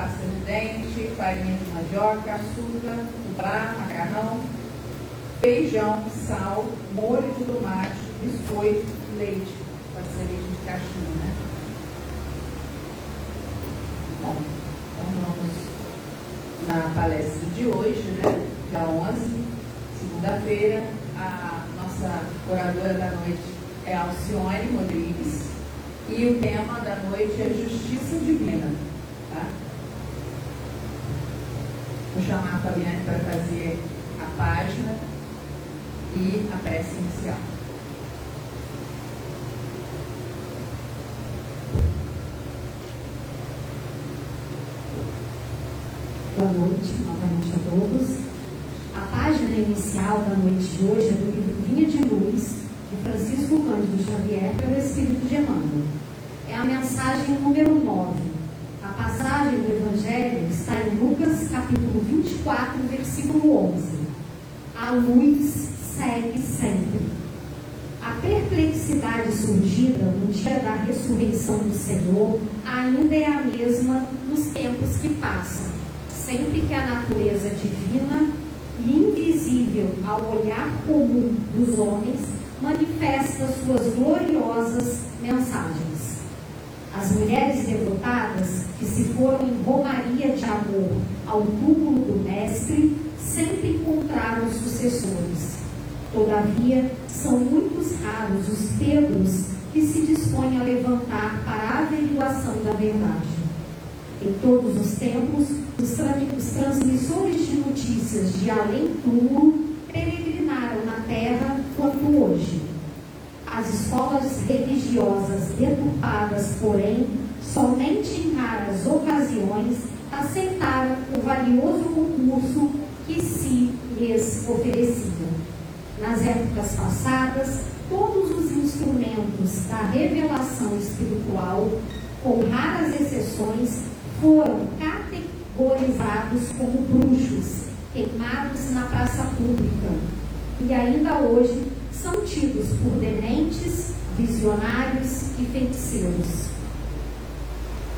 pasta de dente, farinha de mandioca, açúcar, fubá, macarrão, feijão, sal, molho de tomate, biscoito, leite. Pode ser leite de caixinha, né? Bom, então vamos na palestra de hoje, né? Dia 11, segunda-feira. A nossa oradora da noite é Alcione Rodrigues. E o tema da noite é Justiça Divina. Tá? Vou chamar a Fabiane para fazer a página e a prece inicial. Boa noite novamente a todos. A página inicial da noite de hoje é do livro Vinha de Luz, de Francisco Cândido Xavier, pelo Espírito de Emmanuel. É a mensagem número 9. A passagem do Evangelho está em Lucas, capítulo 24, versículo 11. A luz segue sempre. A perplexidade surgida no dia da ressurreição do Senhor ainda é a mesma nos tempos que passam sempre que a natureza divina e invisível ao olhar comum dos homens manifesta suas gloriosas mensagens. As mulheres devotadas que se foram em romaria de amor ao túmulo do Mestre sempre encontraram sucessores. Todavia, são muitos raros os Pedros que se dispõem a levantar para a averiguação da verdade. Em todos os tempos, os, transmissores de notícias de além túmulo peregrinaram na terra quanto hoje. As escolas religiosas deturpadas, porém, somente em raras ocasiões aceitaram o valioso concurso que se lhes oferecia. Nas épocas passadas, todos os instrumentos da revelação espiritual, com raras exceções, foram categorizados como bruxos, queimados na praça pública, e ainda hoje são tidos por dementes, visionários e feiticeiros.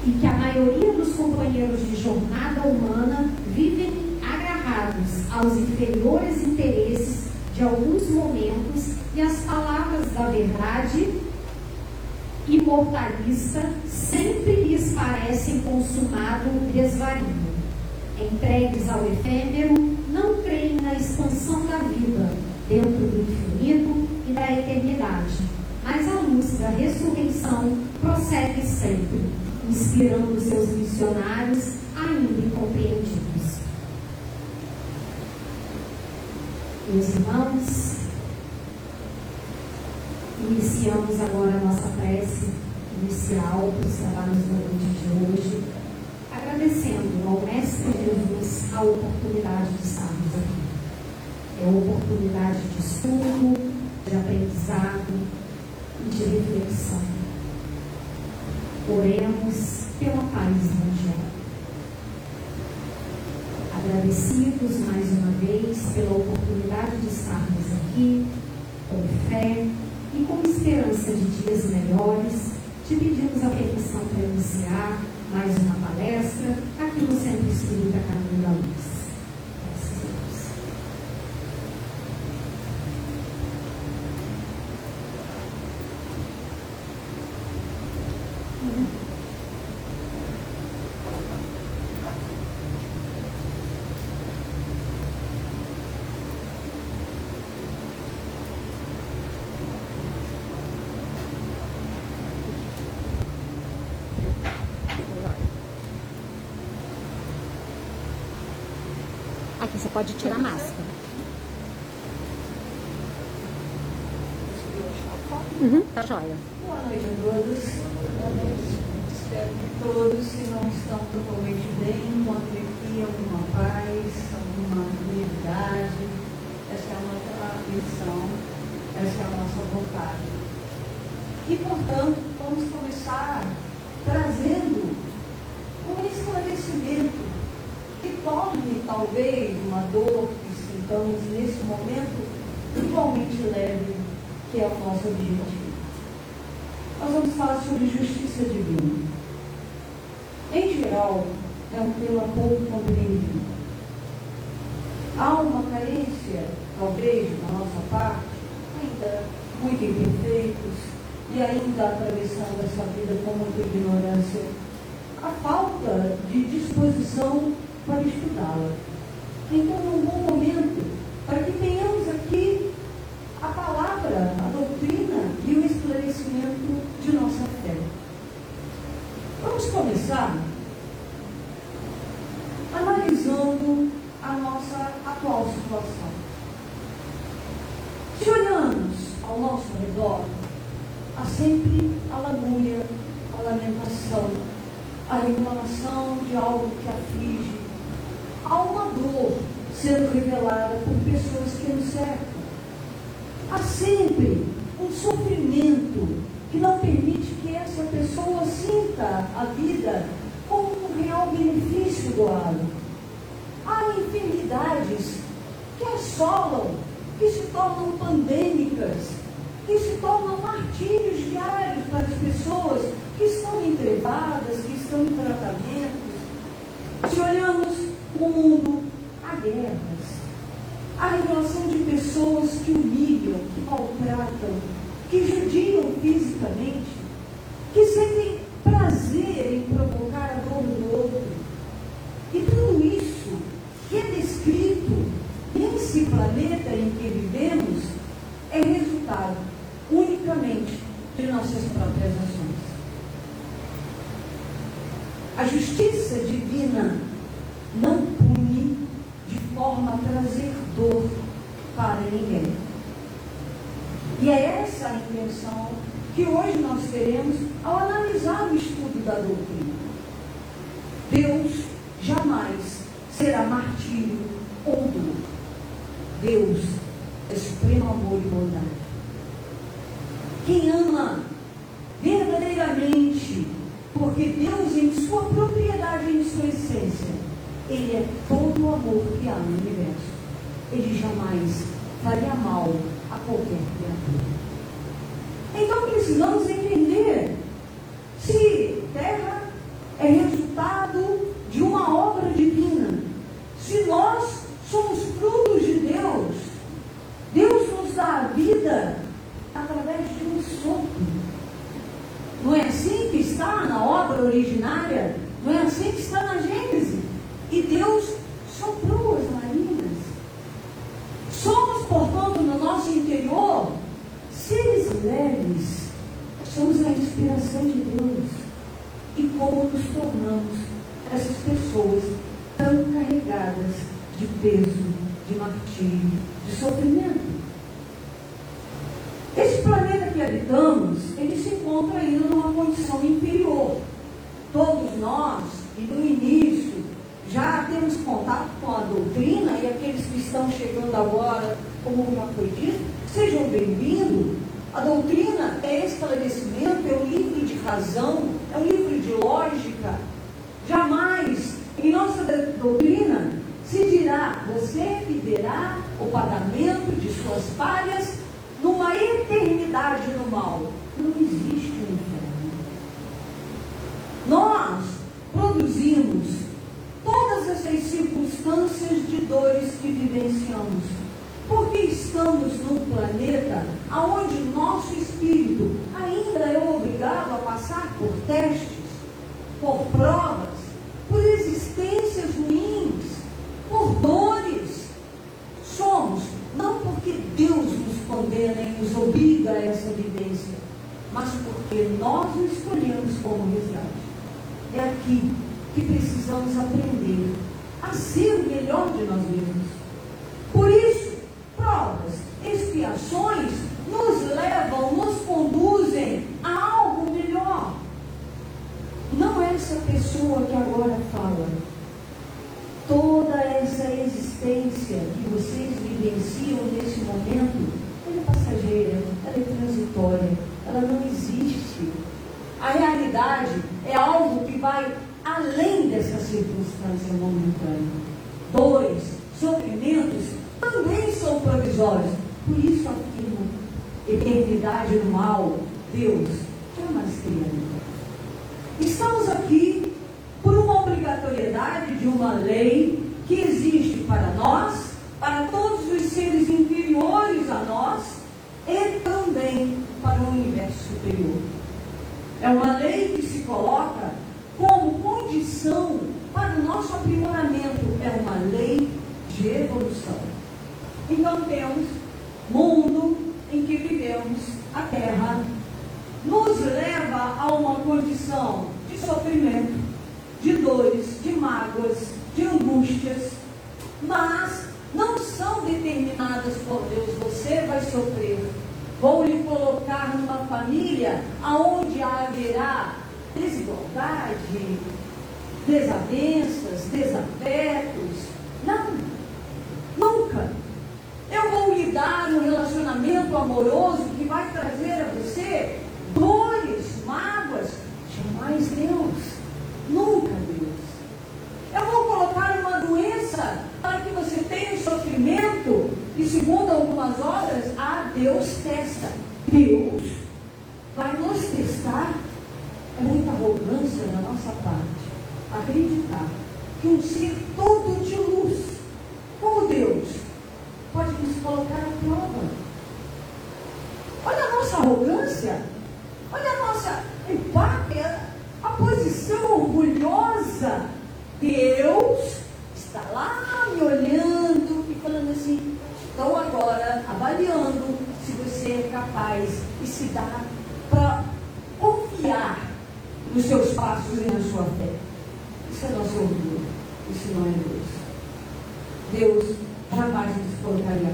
E que a maioria dos companheiros de jornada humana vivem agarrados aos inferiores interesses de alguns momentos e às palavras da verdade imortalista sempre lhes parecem consumado desvario. Entregues ao efêmero, não creem na expansão da vida dentro do infinito e da eternidade, mas a luz da ressurreição prossegue sempre, inspirando seus missionários ainda incompreendidos. Meus irmãos, Iniciamos agora a nossa prece inicial para os trabalhos da noite de hoje, agradecendo ao Mestre Jesus a oportunidade de estarmos aqui. É uma oportunidade de estudo, de aprendizado e de reflexão. Oremos pela paz mundial. Agradecidos mais uma vez pela oportunidade de estarmos aqui, com fé, e com esperança de dias melhores, te pedimos a permissão para iniciar mais uma palestra aqui no Centro Espírita Caminho da Luz. Pode tirar a máscara. Uhum, tá joia. Boa noite a todos. Espero que todos, se não estão totalmente bem, encontrem aqui alguma paz, alguma unidade. Essa é a nossa missão, essa é a nossa vontade. E, portanto, vamos começar trazendo um esclarecimento que torne, talvez, uma dor que sintamos nesse momento igualmente leve, que é o nosso objetivo. Nós vamos falar sobre justiça divina. Em geral, é um tema pouco compreendido. Há uma carência, talvez, da nossa parte, ainda muito imperfeitos, e ainda atravessando essa vida com muita ignorância, a falta de disposição para estudá-la. Então, é um bom momento para que tenhamos aqui a palavra, a doutrina e o esclarecimento de nossa fé. Vamos começar analisando a nossa atual situação. Se olhamos ao nosso redor, há sempre a lamúria, a lamentação, a reclamação de algo que aflige. Sendo revelada por pessoas que nos cercam. Há sempre um sofrimento que não permite que essa pessoa sinta a vida como um real benefício doado. Há enfermidades que assolam, que se tornam pandêmicas, que se tornam martírios diários para as pessoas que estão entrevadas, que estão em tratamentos. Se olhamos o mundo, guerras, há revelação de pessoas que humilham, que maltratam, que judiam fisicamente, que sentem prazer em provocar a dor do outro. E tudo isso que é descrito nesse planeta em que vivemos é resultado unicamente de nossas próprias ações. A justiça divina não pune de forma a trazer dor para ninguém. E é essa a intenção que hoje nós teremos ao analisar o estudo da doutrina. Deus jamais será martírio ou dor. Deus é supremo amor e bondade. Quem ama verdadeiramente, porque Deus, em sua propriedade, em sua essência, Ele é todo o amor que há no universo. Ele jamais faria mal a qualquer criatura. Então precisamos entender se terra é resultado de uma obra divina, se nós somos frutos de Deus, Deus nos dá a vida através de um sopro. Não é assim que está na obra originária? Não é assim que está na Gênesis? E Deus soprou as narinas. Somos, portanto, no nosso interior, seres leves. Somos a inspiração de Deus. E como nos tornamos essas pessoas tão carregadas de peso, de martírio, de sofrimento? Esse planeta que habitamos, ele se encontra ainda numa condição inferior. Todos nós, e no início, já temos contato com a doutrina e aqueles que estão chegando agora, como já foi dito, sejam bem-vindos. A doutrina é esclarecimento, é um livro de razão, é um livro de lógica. Jamais, em nossa doutrina, se dirá, você viverá o pagamento de suas falhas numa eternidade no mal. Não existe um inferno. Nós produzimos todas essas circunstâncias de dores que vivenciamos. Porque estamos num planeta onde nosso espírito ainda é obrigado a passar por testes, por provas, por existências ruins, por dores. Somos, não porque Deus nos condena e nos obriga a essa vivência, mas porque nós o escolhemos como resgate. É aqui que precisamos aprender a ser o melhor de nós mesmos. Por isso, provas, expiações nos levam, nos conduzem a algo melhor. Não é essa pessoa que agora fala. Toda essa existência que vocês vivenciam nesse momento, ela é passageira, ela é transitória, ela não existe. A realidade é algo que vai além dessa circunstância momentânea. Dores, sofrimentos também são provisórios. Por isso afirmo, eternidade no mal, Deus jamais teria Estamos aqui por uma obrigatoriedade de uma lei que existe para nós, para todos os seres inferiores a nós e também para o universo superior. É uma lei que se coloca como condição para o nosso aprimoramento. É uma lei de evolução. Então temos mundo em que vivemos, a Terra, nos leva a uma condição de sofrimento, de dores, de mágoas, de mas não são determinadas por Deus. Você vai sofrer. Vou lhe colocar numa família aonde haverá desigualdade, desavenças, desafetos. Não, nunca. Eu vou lhe dar um relacionamento amoroso que vai trazer a você dores, mágoas. Jamais Deus. Nunca Deus. Eu vou colocar uma doença para que você tenha sofrimento. E segundo algumas obras, ah, Deus testa. Deus vai nos testar é muita arrogância da nossa parte acreditar que um ser todo de luz, como Deus, pode nos colocar à prova. Olha a nossa arrogância, olha a nossa empáfia, a posição orgulhosa. Deus está lá me olhando e falando assim, estou agora avaliando se você é capaz e se dá para confiar nos seus passos e na sua fé. Isso é nosso orgulho. Isso não é Deus. Deus jamais nos colocaria a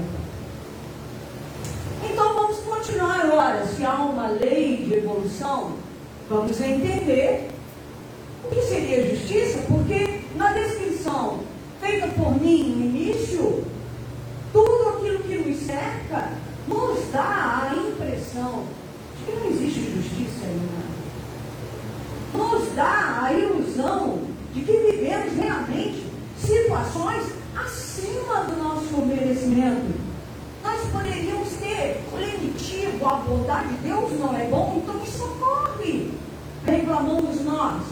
Então vamos continuar agora. Se há uma lei de evolução, vamos entender o que seria justiça, porque na descrição feita por mim no início, tudo aquilo que nos cerca nos dá a impressão de que não existe justiça em nada nos dá a ilusão de que vivemos realmente situações acima do nosso merecimento. Nós poderíamos ter o lenitivo, a bondade de Deus não é bom, então me socorre. Reclamamos nós.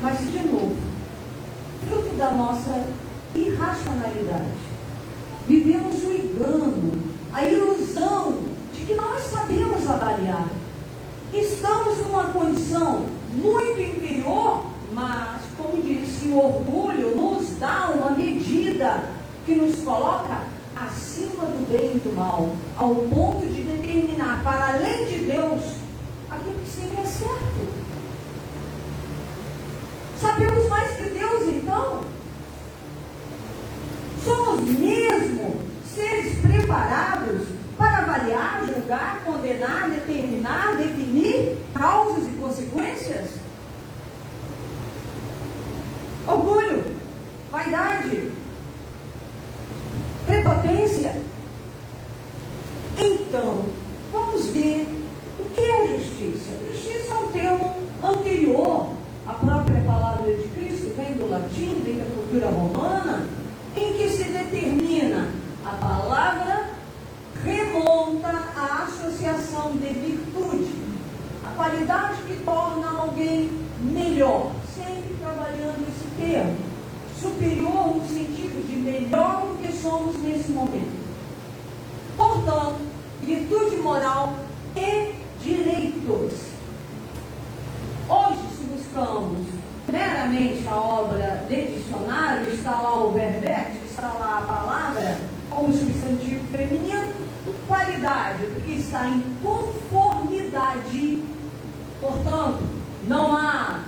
Mas, de novo, fruto da nossa irracionalidade, vivemos o engano, a ilusão de que nós sabemos avaliar Estamos numa condição muito inferior, mas, como disse, o orgulho nos dá uma medida coloca acima do bem e do mal, ao ponto de determinar, para além de Deus, aquilo que seria certo. Sabemos mais que Deus, então? Somos mesmo seres preparados para avaliar, julgar, condenar, determinar, definir causas e consequências? Orgulho, vaidade, prepotência. Então, vamos ver o que é justiça. Justiça é um termo anterior à própria palavra de Cristo, vem do latim, vem da cultura romana, em que se determina a palavra remonta à associação de virtude, a qualidade que torna alguém melhor, sempre trabalhando esse termo, superior no sentido de melhor do que somos nesse momento. Portanto, virtude moral e direitos. Hoje, se buscamos meramente a obra de dicionário, está lá o verbete, está lá a palavra como substantivo feminino, qualidade, porque está em conformidade. Portanto, não há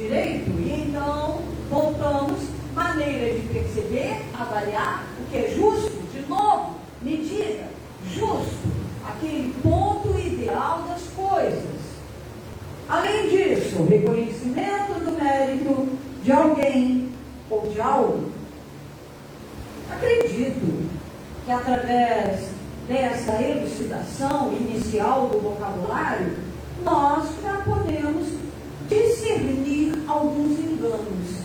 direito? E então voltamos maneira de perceber, avaliar o que é justo, de novo, medida, justo, aquele ponto ideal das coisas. Além disso, reconhecimento do mérito de alguém ou de algo. Acredito que através dessa elucidação inicial do vocabulário, nós já podemos discernir alguns enganos.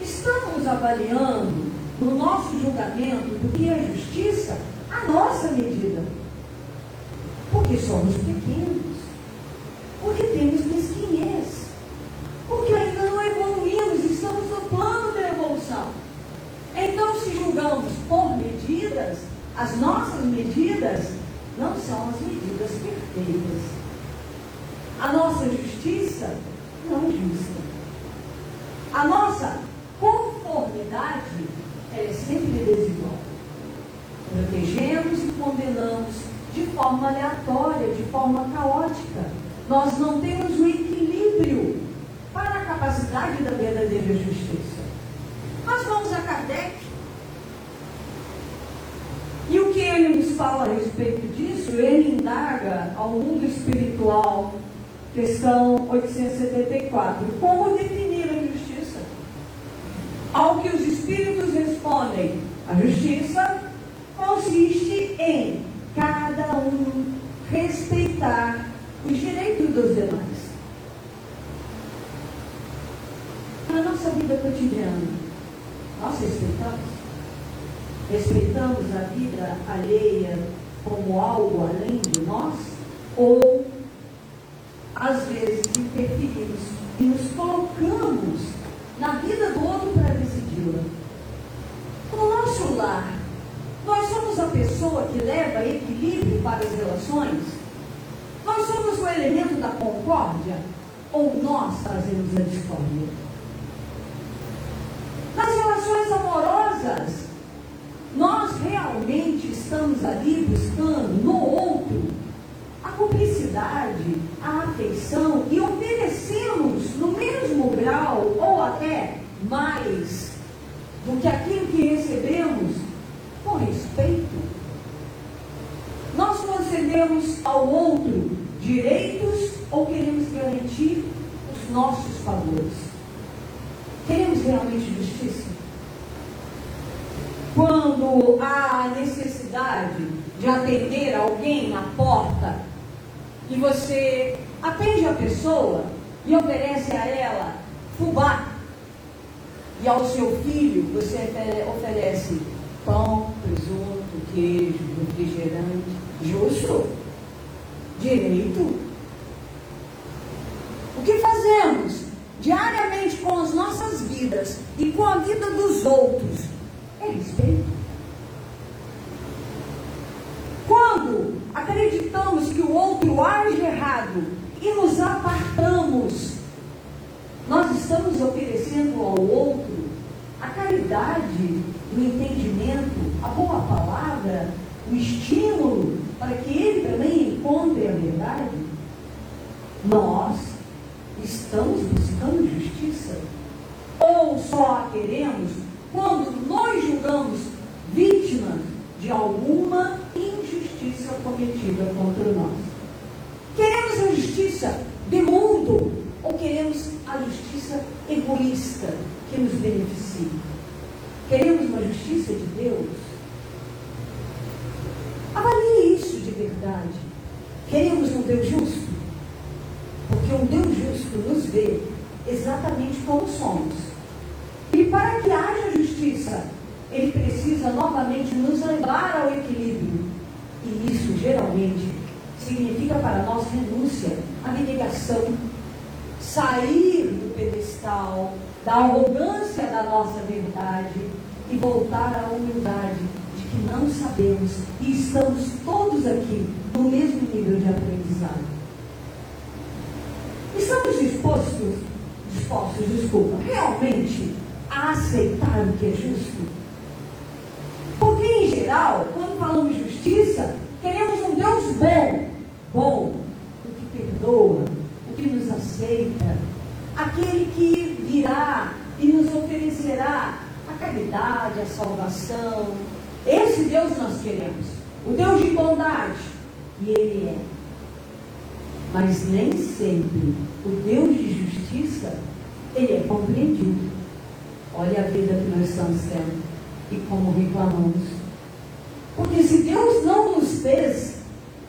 Estamos avaliando no nosso julgamento do que é justiça a nossa medida. Porque somos pequenos. Porque temos mesquinhez. Porque ainda não evoluímos, estamos no plano da evolução. Então, se julgamos por medidas, as nossas medidas não são as medidas perfeitas. A nossa justiça não é justa. A nossa conformidade é sempre desigual. Protegemos e condenamos de forma aleatória, de forma caótica. Nós não temos o equilíbrio para a capacidade da verdadeira justiça. Mas vamos a Kardec. E o que ele nos fala a respeito disso? Ele indaga ao mundo espiritual, questão 874. Como definir? Ao que os espíritos respondem, a justiça consiste em cada um respeitar os direitos dos demais. Na nossa vida cotidiana, nós respeitamos? Respeitamos a vida alheia como algo além de nós? Ou, às vezes, interferimos e nos colocamos na vida do outro para lar, nós somos a pessoa que leva equilíbrio para as relações? Nós somos o elemento da concórdia? Ou nós trazemos a discórdia? Nas relações amorosas, nós realmente estamos ali buscando no outro a cumplicidade, a afeição e oferecemos no mesmo grau ou até mais do que aquilo que recebemos com respeito. Nós concedemos ao outro direitos ou queremos garantir os nossos favores? Queremos realmente justiça? Quando há necessidade de atender alguém na porta e você atende a pessoa e oferece a ela fubá, e ao seu filho você oferece pão, presunto, queijo, refrigerante, justo? Direito? O que fazemos diariamente com as nossas vidas e com a vida dos outros é respeito. Quando acreditamos que o outro age errado e nos apartamos, nós estamos oferecendo ao outro a caridade, o entendimento, a boa palavra, o estímulo para que ele também encontre a verdade. Nós estamos buscando justiça? Ou só a queremos quando nós julgamos vítimas de alguma injustiça cometida contra nós? Queremos a justiça de mundo ou queremos a justiça egoísta que nos beneficie? Queremos uma justiça de Deus? Avalie isso de verdade. Queremos um Deus justo? Porque um Deus justo nos vê exatamente como somos. E para que haja justiça, ele precisa novamente nos levar ao equilíbrio. E isso geralmente significa para nós renúncia, abnegação, sair do pedestal, da arrogância da nossa verdade e voltar à humildade de que não sabemos e estamos todos aqui no mesmo nível de aprendizado. Estamos dispostos, dispostos, desculpa, realmente a aceitar o que é justo? Porque, em geral, quando falamos justiça, queremos um Deus bom, bom, o que perdoa, o que aquele que virá e nos oferecerá a caridade, a salvação. Esse Deus nós queremos. O Deus de bondade. E Ele é. Mas nem sempre o Deus de justiça, Ele é compreendido. Olha a vida que nós estamos tendo e como reclamamos. Porque se Deus não nos fez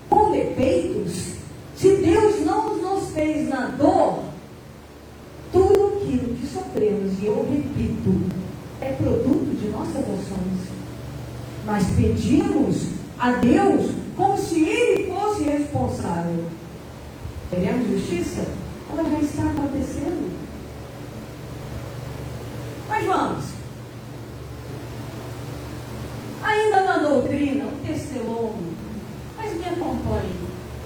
com defeitos, se Deus não nos fez na dor, tudo aquilo que sofremos, e eu repito, é produto de nossas ações. Mas pedimos a Deus como se Ele fosse responsável. Queremos justiça? Ela já está acontecendo. Mas vamos. Ainda na doutrina, o testemunho. Mas me acompanhe.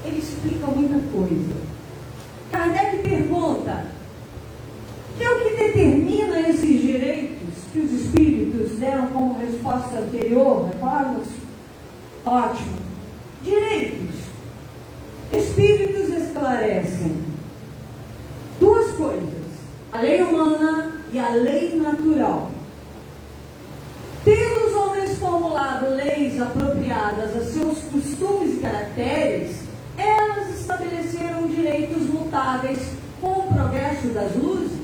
Ele explica muita coisa. Kardec pergunta: que é o que determina esses direitos que os espíritos deram como resposta anterior? Recorda-se? Ótimo. Direitos. Espíritos esclarecem duas coisas: a lei humana e a lei natural. Tendo os homens formulado leis apropriadas a seus costumes e caracteres, elas estabeleceram direitos mutáveis com o progresso das luzes.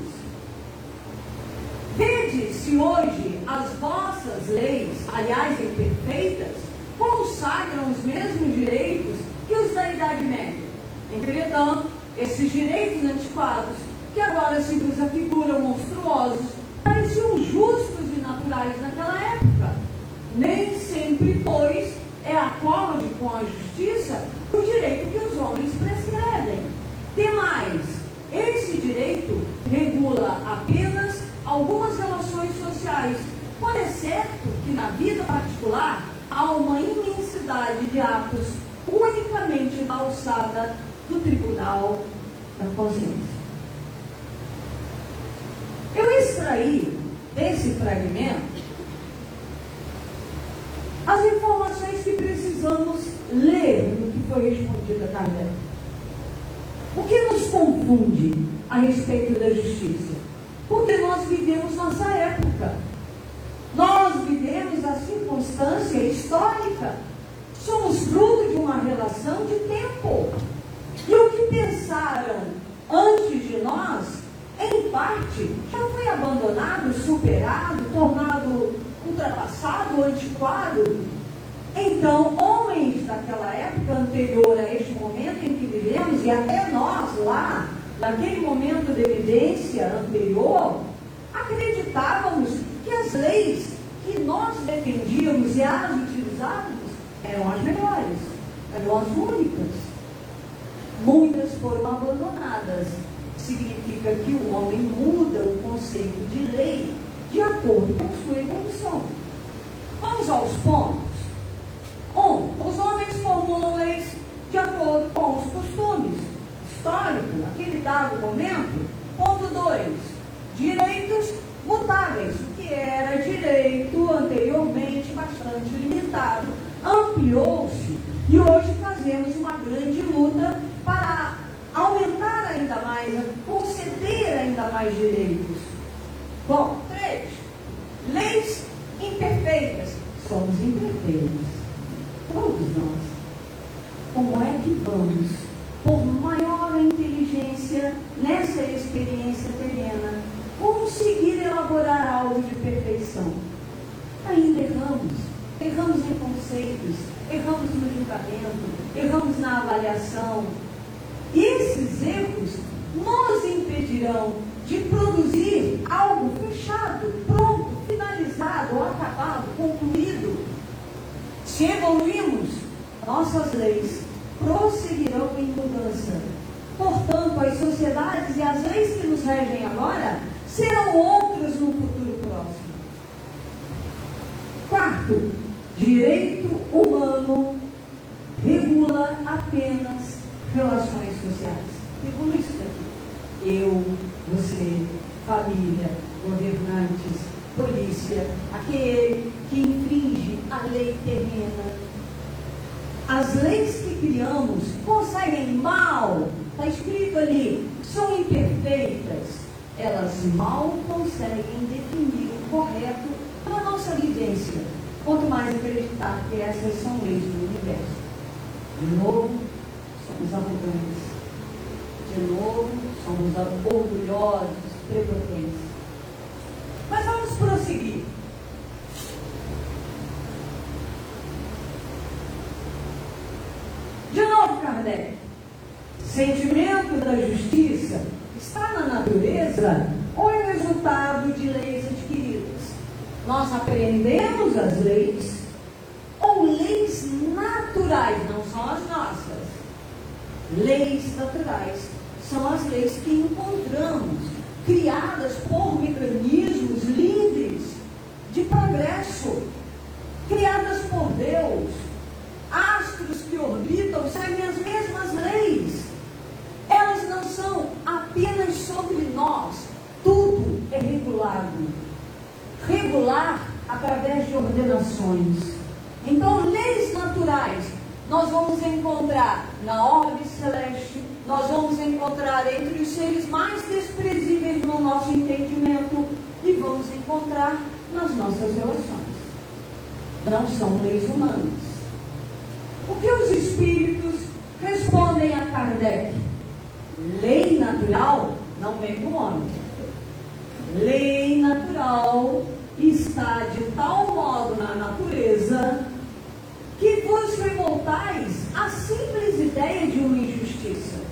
Vede se hoje as vossas leis, aliás imperfeitas, consagram os mesmos direitos que os da Idade Média. Entretanto, esses direitos antiquados, que agora se afiguram monstruosos, pareciam justos e naturais naquela época. Nem sempre, pois, é acorde com a justiça o direito que os homens prescrevem. Demais, esse direito regula apenas algumas relações sociais, por é certo que na vida particular há uma imensidade de atos unicamente da alçada do tribunal da consciência. Eu extraí desse fragmento as informações que precisamos ler no que foi respondido a Kardec. O que nos confunde a respeito da justiça? Porque nós vivemos nossa época. Nós vivemos a circunstância histórica. Somos fruto de uma relação de tempo. E o que pensaram antes de nós, em parte, já foi abandonado, superado, tornado ultrapassado, antiquado. Então, homens daquela época anterior a este momento em que vivemos, e até nós lá, naquele momento de evidência anterior, acreditávamos que as leis que nós defendíamos e as utilizávamos eram as melhores, eram as únicas. Muitas foram abandonadas. Significa que o homem muda o conceito de lei de acordo com sua evolução. Vamos aos pontos. Um, os homens formulam leis de acordo com os costumes históricos, naquele dado momento. Orgulhosos, prepotentes. Mas vamos prosseguir. De novo, Kardec. Sentimento da justiça está na natureza ou é resultado de leis adquiridas? Nós aprendemos as leis ou leis naturais, não são as nossas. Leis naturais são as leis que encontramos, criadas por mecanismos livres de progresso, criadas por Deus. Astros que orbitam seguem as mesmas leis. Elas não são apenas sobre nós. Tudo é regulado. Regular através de ordenações. Então, leis naturais nós vamos encontrar na ordem celeste, nós vamos encontrar entre os seres mais desprezíveis no nosso entendimento e vamos encontrar nas nossas relações. Não são leis humanas. O que os espíritos respondem a Kardec? Lei natural não vem do homem. Lei natural está de tal modo na natureza que vos revoltais à simples ideia de uma injustiça.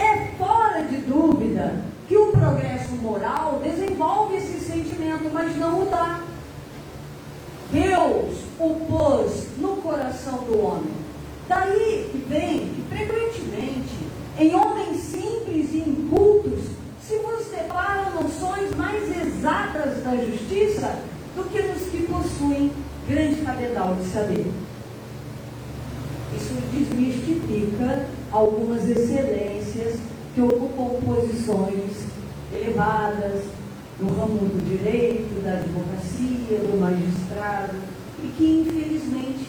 É fora de dúvida que o progresso moral desenvolve esse sentimento, mas não o dá. Deus o pôs no coração do homem. Daí que vem que, frequentemente, em homens simples e incultos, se vos deparam noções mais exatas da justiça do que nos que possuem grande cabedal de saber. Isso desmistifica algumas excelências que ocupam posições elevadas no ramo do direito, da advocacia, do magistrado, e que infelizmente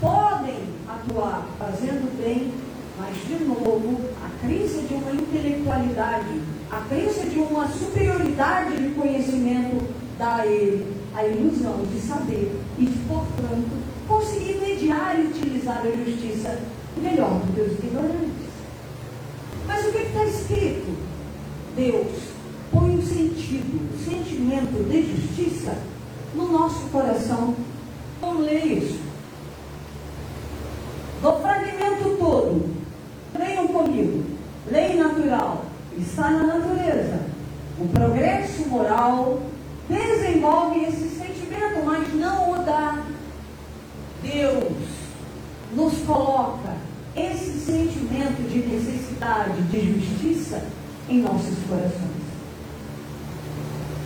podem atuar fazendo bem, mas de novo a crença de uma intelectualidade, a crença de uma superioridade de conhecimento dá a ele a ilusão de saber e portanto, conseguir mediar e utilizar a justiça melhor do que os ignorantes. Mas o que está escrito? Deus põe o sentido, o sentimento de justiça no nosso coração. Vamos ler isso. Do fragmento todo, leiam comigo. Lei natural está na natureza. O progresso moral desenvolve esse sentimento, mas não o dá. Deus nos coloca esse sentimento de necessidade, de justiça em nossos corações.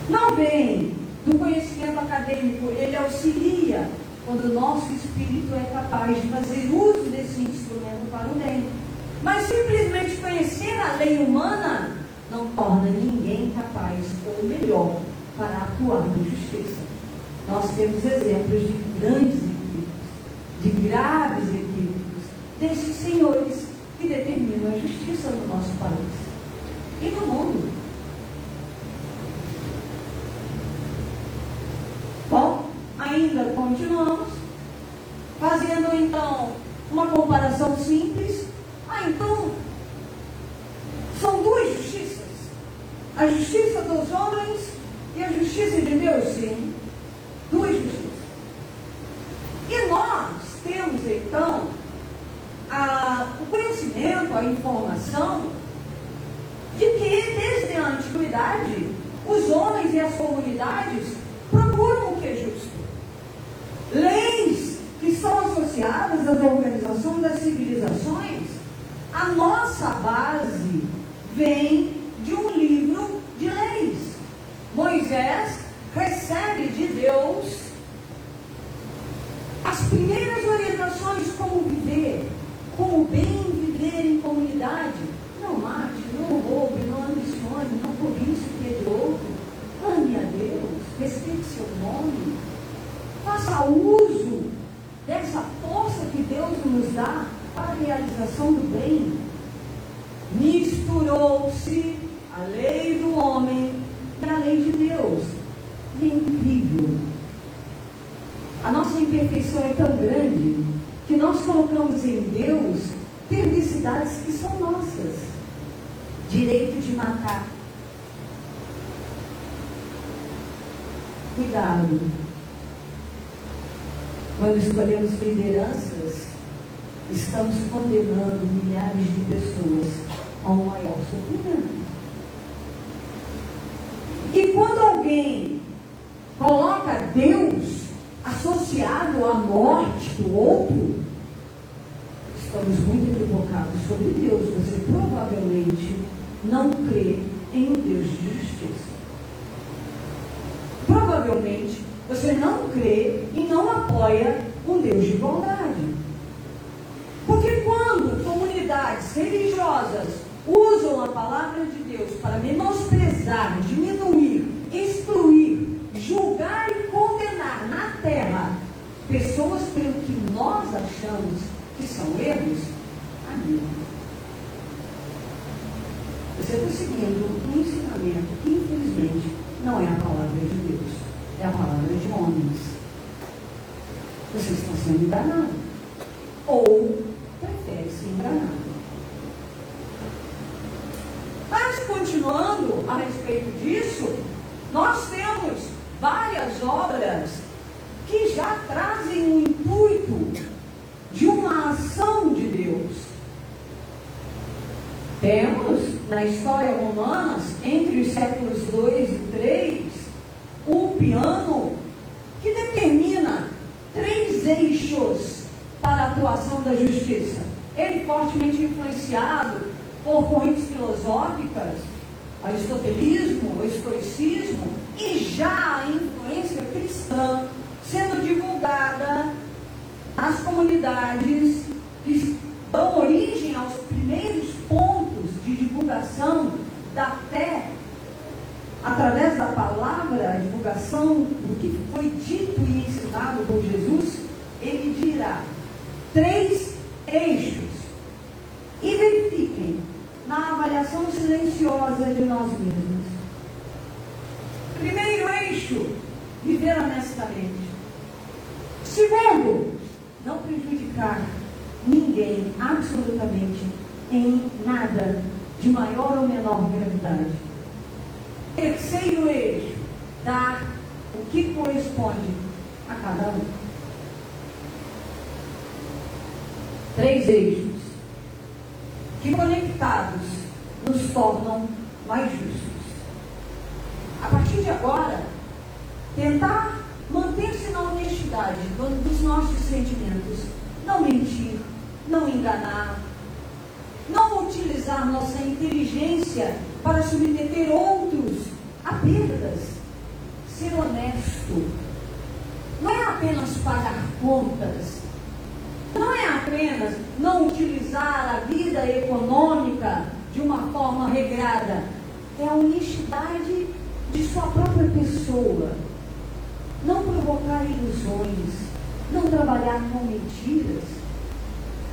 Não vem do conhecimento acadêmico, ele auxilia quando o nosso espírito é capaz de fazer uso desse instrumento para o bem. Mas simplesmente conhecer a lei humana não torna ninguém capaz ou melhor para atuar na justiça. Nós temos exemplos de grandes equívocos, de graves equívocos, desses senhores que determinam a justiça no nosso país e no mundo. Bom, ainda continuamos, fazendo então uma comparação simples. Ah, então, são duas justiças. A justiça dos homens e a justiça de Deus, sim. Duas justiças. E nós temos, então, a, o conhecimento, a informação de que, desde a antiguidade, os homens e as comunidades procuram o que é justo. Leis que são associadas à organização das civilizações, a nossa base vem de um livro de leis. Moisés recebe de Deus as primeiras orientações como viver, como bem viver em comunidade. Não mate, não roube, não ambicione, não cobice o que é de outro. Ame a Deus, respeite seu nome. Faça uso dessa força que Deus nos dá para a realização do bem. Misturou-se a lei do homem para a lei de Deus. E é incrível. A nossa imperfeição é tão grande que nós colocamos em Deus perversidades que são nossas. Direito de matar. Cuidado. Quando escolhemos lideranças, estamos condenando milhares de pessoas a um maior sofrimento. E quando alguém coloca Deus associado à morte do outro, estamos muito equivocados sobre Deus. Você provavelmente não crê em um Deus de justiça. Provavelmente você não crê e não apoia um Deus de bondade. Porque quando comunidades religiosas usam a palavra de Deus para menosprezar, diminuir, excluir, julgar e condenar na terra pessoas pelo que nós achamos que são erros, amigo. Você está seguindo um ensinamento que, infelizmente, não é a palavra de Deus, é a palavra de homens. Você está sendo enganado. Ou prefere ser enganado. Mas, continuando a respeito disso, nós temos várias obras que já trazem o intuito de uma ação de Deus. Temos na história romana, entre os séculos 2 e 3, um piano que determina três eixos para a atuação da justiça. Ele fortemente influenciado por correntes filosóficas, aristotelismo, o estoicismo, e já a influência cristã sendo divulgada nas comunidades que dão origem aos primeiros pontos de divulgação da fé através da palavra, a divulgação do que foi dito e ensinado por Jesus, ele dirá três eixos. E verifiquem na avaliação silenciosa de nós mesmos. Primeiro eixo, viver honestamente. Segundo, não prejudicar ninguém, absolutamente, em nada de maior ou menor gravidade. Terceiro eixo, dar o que corresponde a cada um. Três eixos que conectados nos tornam mais justos. A partir de agora, tentar manter-se na honestidade dos nossos sentimentos, não mentir, não enganar, não utilizar nossa inteligência para submeter outros a perdas, ser honesto, não é apenas pagar contas, não é apenas não utilizar a vida econômica de uma forma regrada, é a honestidade de sua própria pessoa. Não provocar ilusões, não trabalhar com mentiras.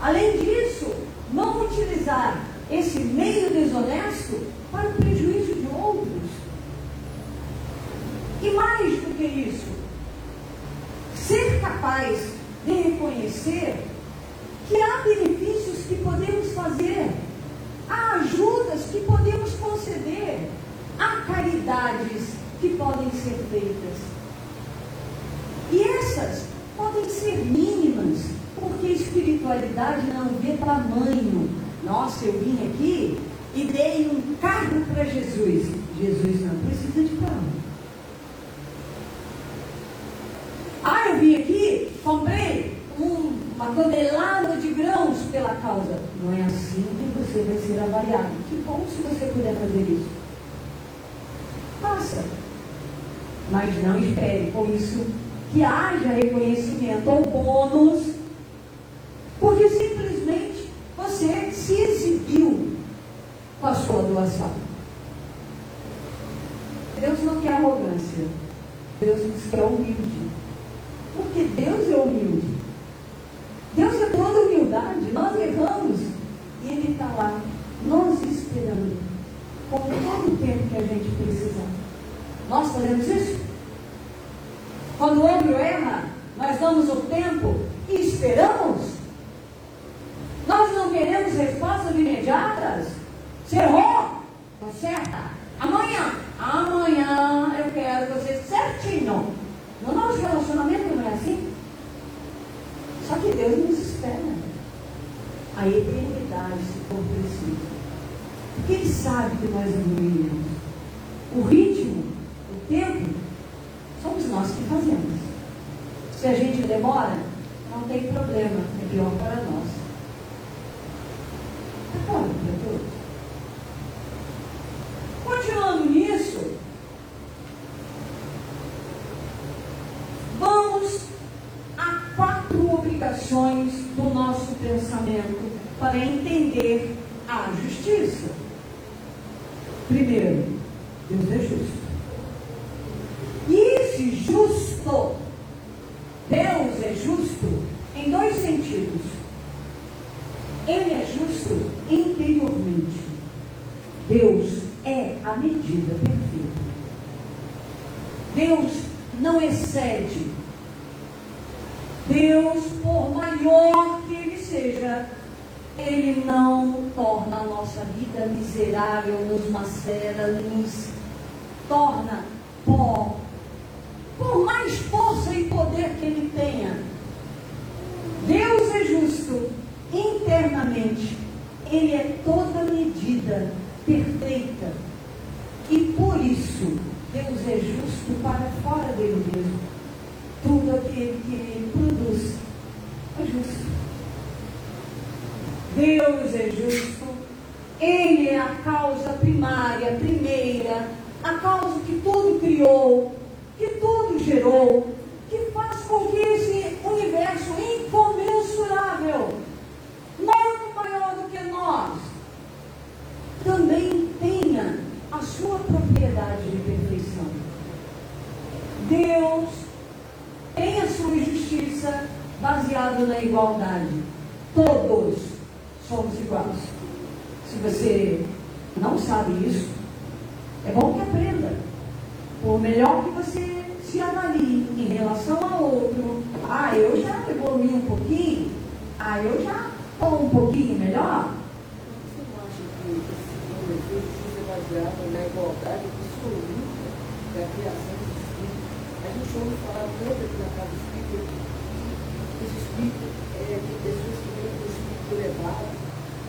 Além disso, não utilizar esse meio desonesto para o prejuízo de outros. E mais do que isso, ser capaz de reconhecer que há benefícios que podemos fazer, há ajudas que podemos conceder, há caridades que podem ser feitas. E essas podem ser mínimas, porque espiritualidade não vê tamanho. Nossa, eu vim aqui e dei um carro para Jesus. Jesus não precisa de carro. Ah, eu vim aqui, comprei um, uma tonelada de grãos pela causa. Não é assim que você vai ser avaliado. Que bom se você puder fazer isso. Faça. Mas não espere com isso que haja reconhecimento ou bônus, porque simplesmente você se exibiu com a sua doação. Deus não quer arrogância. Deus quer humilde. Porque Deus é humilde. Deus é toda humildade. Nós erramos. E Ele está lá, nos esperando. Com todo o tempo que a gente precisar. Nós fazemos isso? desviadas. Você errou, conserta. Amanhã, amanhã eu quero você certinho. No nosso relacionamento não é assim? Só que Deus nos espera. A eternidade se for preciso. Porque Ele sabe que nós evoluiremos. O ritmo, o tempo, somos nós que fazemos. Se a gente demora, não tem problema, é pior para nós. Tá claro para todos? Continuando nisso, vamos a quatro do nosso pensamento para entender a justiça. Primeiro, Deus é justo. E esse justo, Deus é justo em dois sentidos. Ele é justo interiormente. Deus é a medida perfeita. Deus não excede. Deus, por maior que ele seja, ele não torna a nossa vida miserável, nos macera, nos torna pó. Por mais força e poder que ele tenha, Deus é justo internamente. Ele é toda medida perfeita. E por isso, Deus é justo para fora dele mesmo. Tudo aquele que ele produz é justo. Deus é justo. Ele é a causa primária, primeira, a causa que tudo criou, que tudo gerou, que faz com que esse universo incomensurável, muito maior do que nós, também tenha a sua propriedade de perfeição. Deus tem a sua justiça baseada na igualdade. Todos somos iguais. Se você não sabe isso, é bom que aprenda. Por melhor que você se avalie em relação ao outro. Ah, eu já evolui um pouquinho. Ah, eu já estou um pouquinho melhor. Você não acha que esse defeito seja baseado na igualdade absoluta da criação dos espíritos? A gente ouve falar tanto aqui na casa espírita que esse espírito é de pessoas que têm um espírito elevado,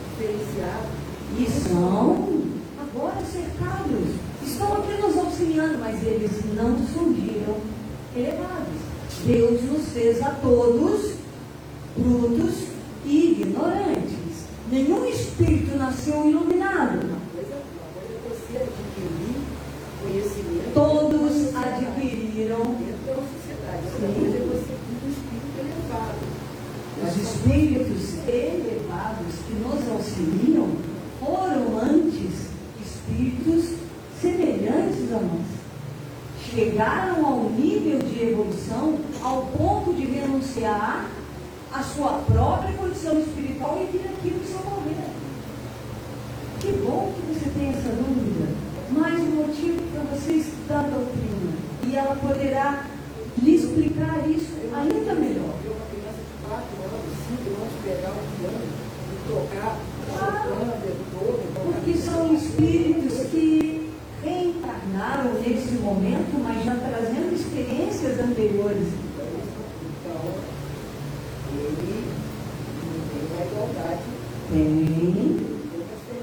diferenciado. E são agora cercados. Estão aqui nos auxiliando, mas eles não surgiram elevados. Deus nos fez a todos brutos e ignorantes. Nenhum espírito nasceu iluminado. Uma coisa, uma coisa é você adquirir conhecimento Todos adquiriram. dentro da sociedade. Outra coisa é você ter um espírito elevado. Os espíritos elevados que nos auxiliam foram antes espíritos semelhantes a nós. Chegaram ao nível de evolução ao ponto de renunciar à sua própria condição espiritual e vir aqui no seu morrer. Que bom que você tem essa dúvida. Mais um motivo para você estudar a doutrina. E ela poderá lhe explicar isso ainda melhor. Eu, uma criança de 4 anos, 5 anos, pegar um piano e tocar, tocando, todo, Porque são espíritos que reencarnaram nesse momento, mas já trazendo experiências anteriores. Então, ele não tem uma igualdade. Tem,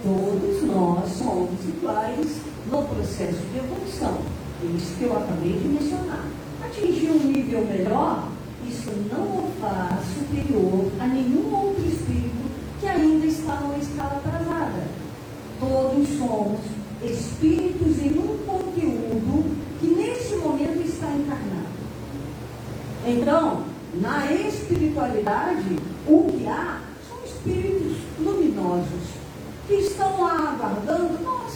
todos nós somos iguais no processo de evolução. Isso que eu acabei de mencionar. Atingir um nível melhor, isso não o faz superior a nenhum outro espírito que ainda está numa escala atrasada. Todos somos espíritos em um conteúdo que nesse momento está encarnado. Então, na espiritualidade, o que há são espíritos luminosos que estão lá aguardando nós,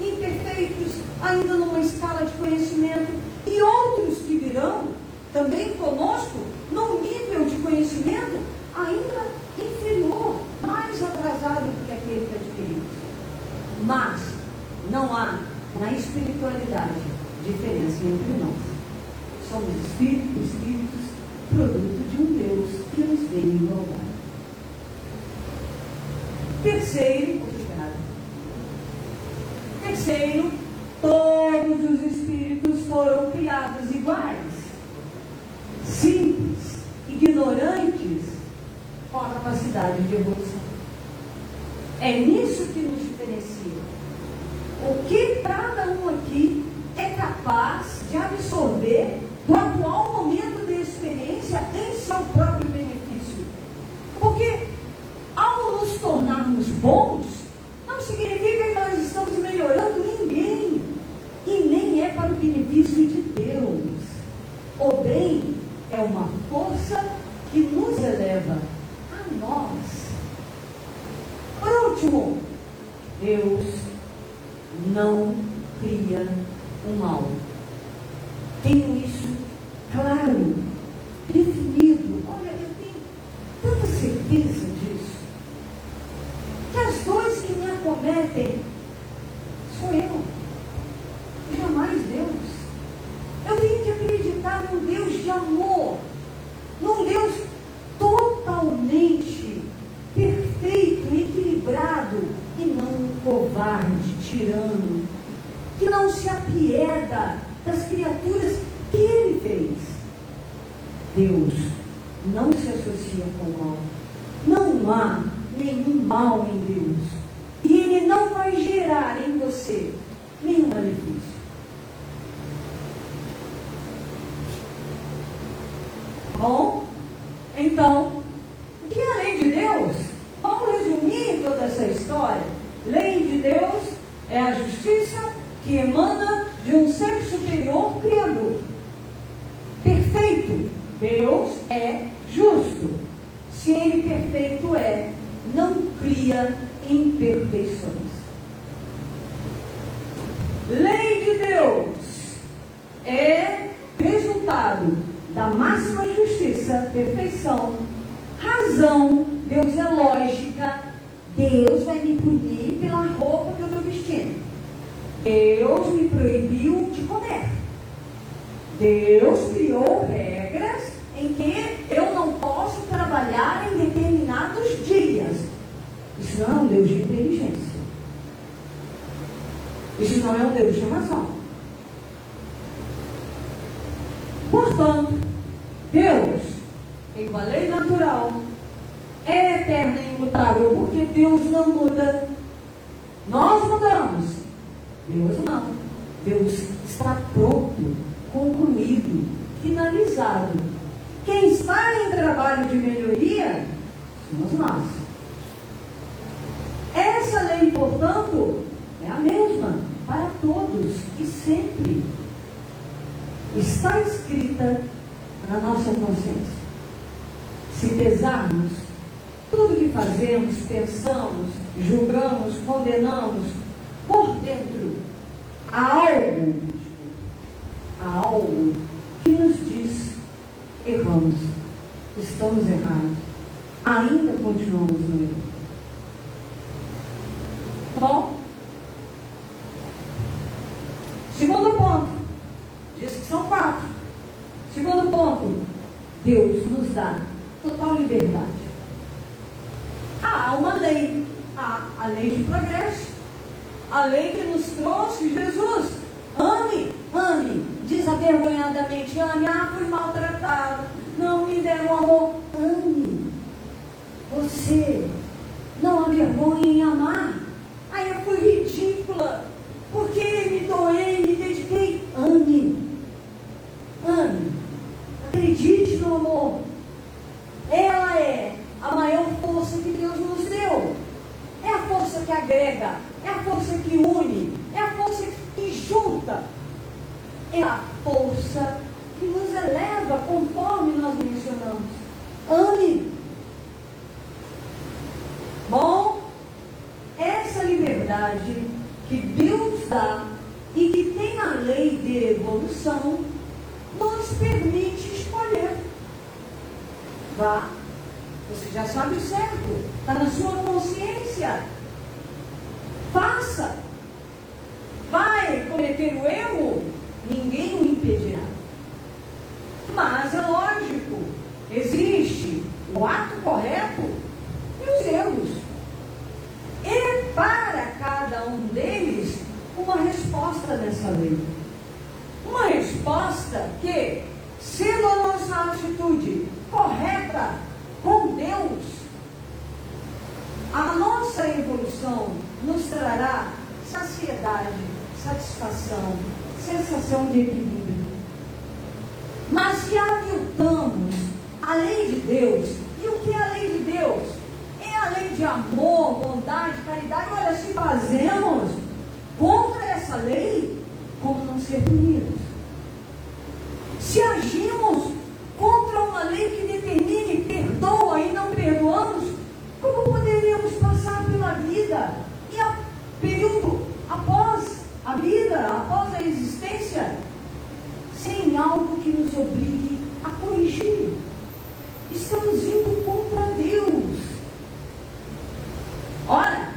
imperfeitos, ainda numa escala de conhecimento, e outros que virão também conosco num nível de conhecimento ainda inferior, mais atrasado do que aquele que adquirimos. Mas não há na espiritualidade diferença entre nós. Somos espíritos, espíritos, produto de um Deus que nos veio igualdade. Terceiro, terceiro, todos os espíritos foram criados iguais, simples, ignorantes, com a capacidade de evolução. É nisso que nos diferencia. O que cada um aqui é capaz de absorver do atual momento de experiência em seu próprio benefício. Porque ao nos tornarmos bons, não significa que nós estamos melhorando ninguém. Para o benefício de Deus. O bem é uma força que nos eleva a nós. Por último, Deus não cria o mal. Tenho isso Portanto, Deus, em uma lei natural, é eterno e imutável, porque Deus não muda. Nós mudamos. Deus não. Deus está pronto, concluído, finalizado. Quem está em trabalho de melhoria somos nós. Essa lei, portanto, é a mesma para todos e sempre. Está escrita na nossa consciência. Se pesarmos tudo que fazemos, pensamos, julgamos, condenamos, por dentro há algo, há algo que nos diz erramos, estamos errados, ainda continuamos no erro. Bom, segundo ponto, diz que são quatro. Segundo ponto, Deus nos dá total liberdade. Há uma lei, há a lei de progresso, a lei que nos trouxe Jesus. Ame, ame, desavergonhadamente, ame, ah, fui maltratado, não me deram amor, ame. Você não há vergonha em amar. Aí eu fui ridícula, porque me doei, me dediquei. Ame, ame, acredite no amor. Ela é a maior força que Deus nos deu. É a força que agrega, é a força que une, é a força que junta. É a força que nos eleva, conforme nós mencionamos. Ame. Bom, essa liberdade que Deus dá e que tem a lei de evolução, nos permite escolher. Vá. Você já sabe o certo. Está na sua consciência. Faça. Vai cometer o erro? Ninguém o impedirá. Mas é lógico, existe o ato correto e os erros. E para cada um deles, uma resposta nessa lei. Uma resposta que, sendo a nossa atitude correta com Deus, a nossa evolução nos trará saciedade, satisfação, sensação de equilíbrio. Mas se aviltamos a lei de Deus, e o que é a lei de Deus? É a lei de amor, bondade, caridade. Olha, se fazemos contra essa lei, como não ser punidos? Se agimos contra uma lei que determine perdoa e não perdoamos, como poderíamos passar pela vida e a período após a vida, após a existência, sem algo que nos obrigue a corrigir? Estamos indo contra Deus. Ora,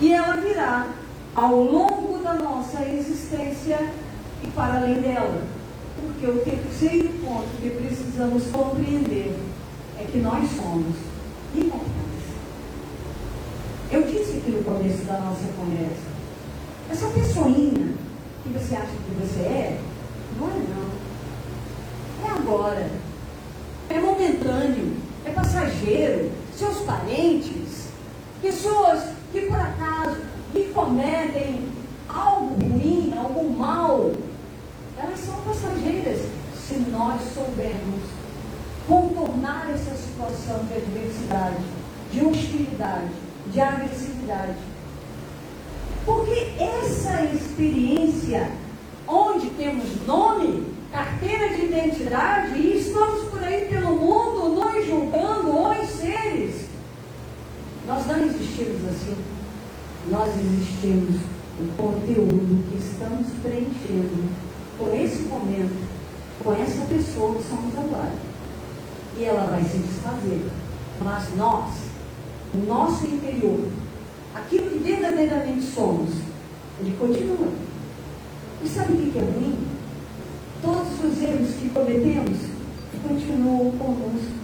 e ela virá ao longo da nossa existência e para além dela. Porque o terceiro ponto que precisamos compreender é que nós somos imortais. Eu disse aqui no começo da nossa conversa, essa pessoinha que você acha que você é, não é não. É agora. É momentâneo. É passageiro. Seus parentes, pessoas que por acaso lhe cometem algo ruim, algo mal, elas são passageiras se nós soubermos contornar essa situação de adversidade, de hostilidade, de agressividade. Porque essa experiência, onde temos nome, carteira de identidade, e estamos por aí pelo mundo nos julgando os seres, nós não existimos assim. Nós existimos o conteúdo que estamos preenchendo com esse momento, com essa pessoa que somos agora. E ela vai se desfazer. Mas nós, o nosso interior, aquilo que verdadeiramente somos, ele continua. E sabe o que é ruim? Todos os erros que cometemos continuam conosco.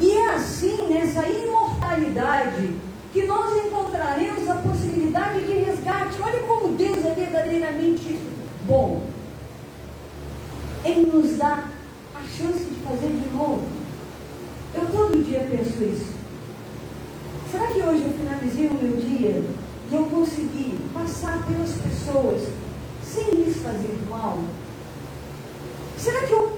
E é assim, nessa imortalidade, que nós encontraremos a possibilidade de resgate. Olha como Deus é verdadeiramente bom. Ele nos dá a chance de fazer de novo. Eu todo dia penso isso. Será que hoje eu finalizei o meu dia e eu consegui passar pelas pessoas sem lhes fazer mal? Será que eu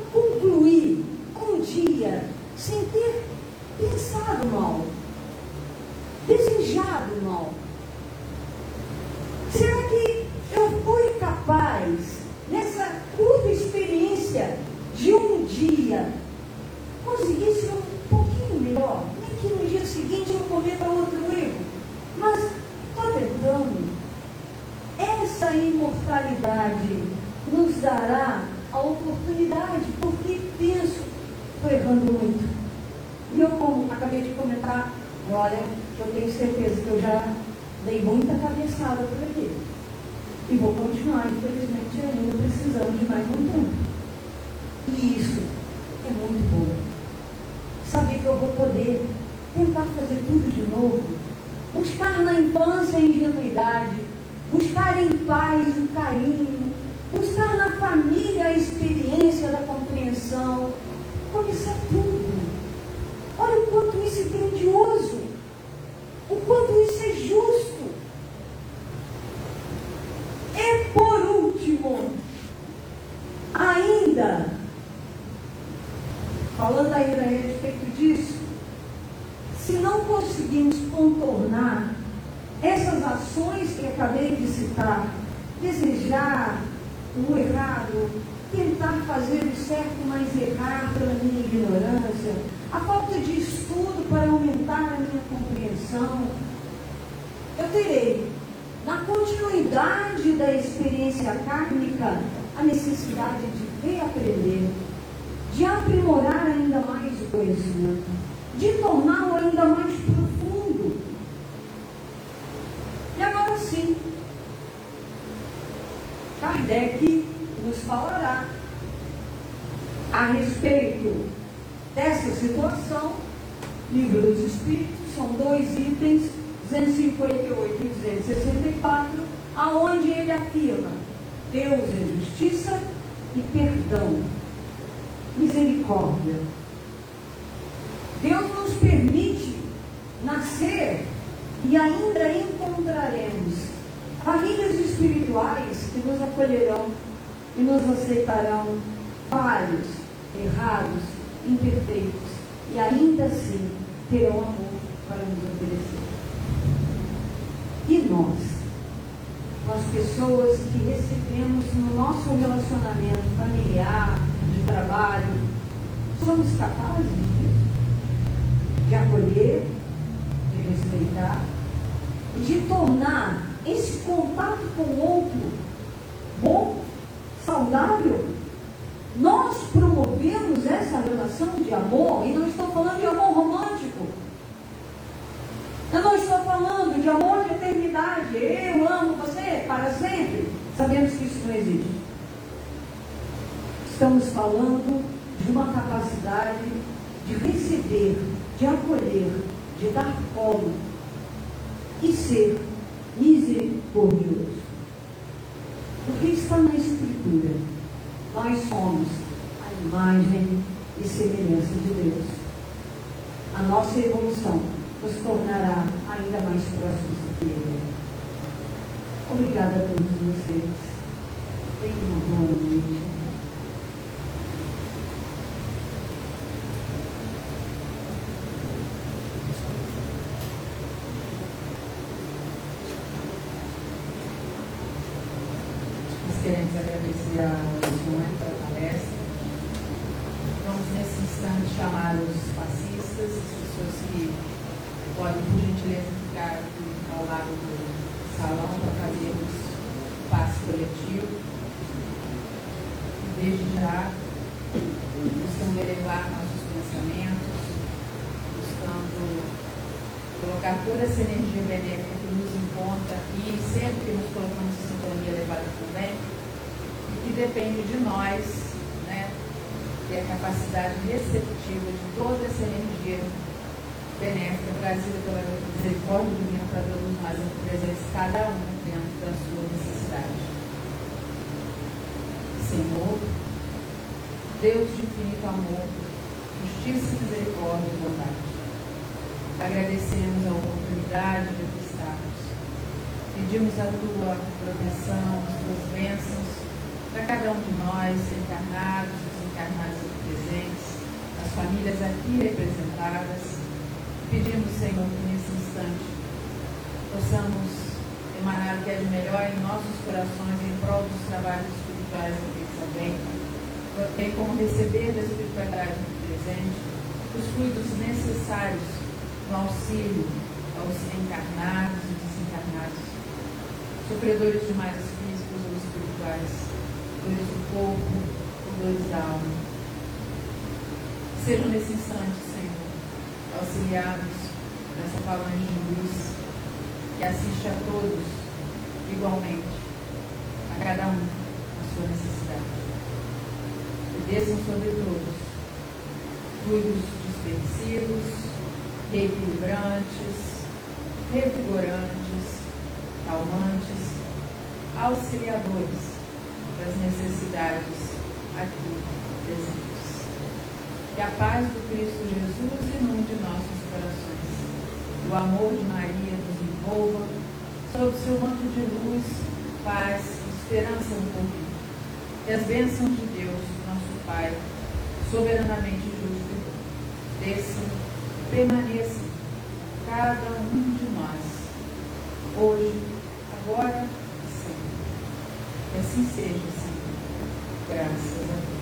da experiência kármica, a necessidade de reaprender, de aprimorar ainda mais o conhecimento, de torná-lo ainda mais profundo. E agora sim, Kardec nos falará a respeito dessa situação. Livro dos Espíritos, são dois itens 258 e 264, aonde ele afirma: Deus é justiça e perdão, misericórdia. Deus nos permite nascer e ainda encontraremos famílias espirituais que nos acolherão e nos aceitarão falhos, errados, imperfeitos e ainda assim terão amor para nos oferecer. E nós, as pessoas que recebemos no nosso relacionamento familiar, de trabalho, somos capazes de, de acolher, de respeitar e de tornar esse contato com o outro bom, saudável. Nós promovemos essa relação de amor, e não estou falando de amor romântico. Eu não estou falando de amor de eternidade. Eu amo para sempre. Sabemos que isso não existe. Estamos falando de uma capacidade de receber, de acolher, de dar colo e ser misericordioso. Porque está na Escritura. Nós somos a imagem e semelhança de Deus. A nossa evolução nos tornará ainda mais próximos de Ele. Obrigada a todos vocês. Tenham uma boa noite. queremos agradecer a Luciane pela palestra. Vamos, nesse instante, chamar os fascistas, as pessoas que podem, por gentileza, ficar aqui ao lado do salão para fazermos o passe coletivo. E, desde já, buscando elevar nossos pensamentos, buscando colocar toda essa energia benéfica que nos encontra e sempre que nos colocamos em sintonia elevada também, que depende de nós, né, ter a capacidade receptiva de toda essa energia benéfica trazida pela misericórdia divina para todos nós, presentes cada um dentro da sua necessidade. Senhor, Deus de infinito amor, justiça, misericórdia e bondade. Agradecemos a oportunidade de aqui estarmos. Pedimos a tua proteção, as tuas bênçãos para cada um de nós, encarnados, desencarnados e presentes, as famílias aqui representadas. Pedimos, Senhor, que nesse instante possamos emanar o que é de melhor em nossos corações em prol dos trabalhos espirituais aqui também, bem como receber da espiritualidade presente os fluidos necessários no auxílio aos encarnados e desencarnados, sofredores de males físicos ou espirituais dores do corpo, dores da alma. Sejam nesse instante, Senhor, auxiliados nessa falange de luz que assiste a todos igualmente, cada um a sua necessidade. Desçam sobre todos fluidos dispensivos, reequilibrantes, revigorantes, calmantes, auxiliadores das necessidades aqui presentes. Que a paz do Cristo Jesus inunde nossos corações. O amor de Maria nos envolva sob seu manto de luz, paz, esperança no porvir. E as bênçãos de Deus, nosso Pai, soberanamente justo, desçam, permaneçam, cada um de nós, hoje, agora e sempre. Que assim seja, Senhor. Graças a Deus.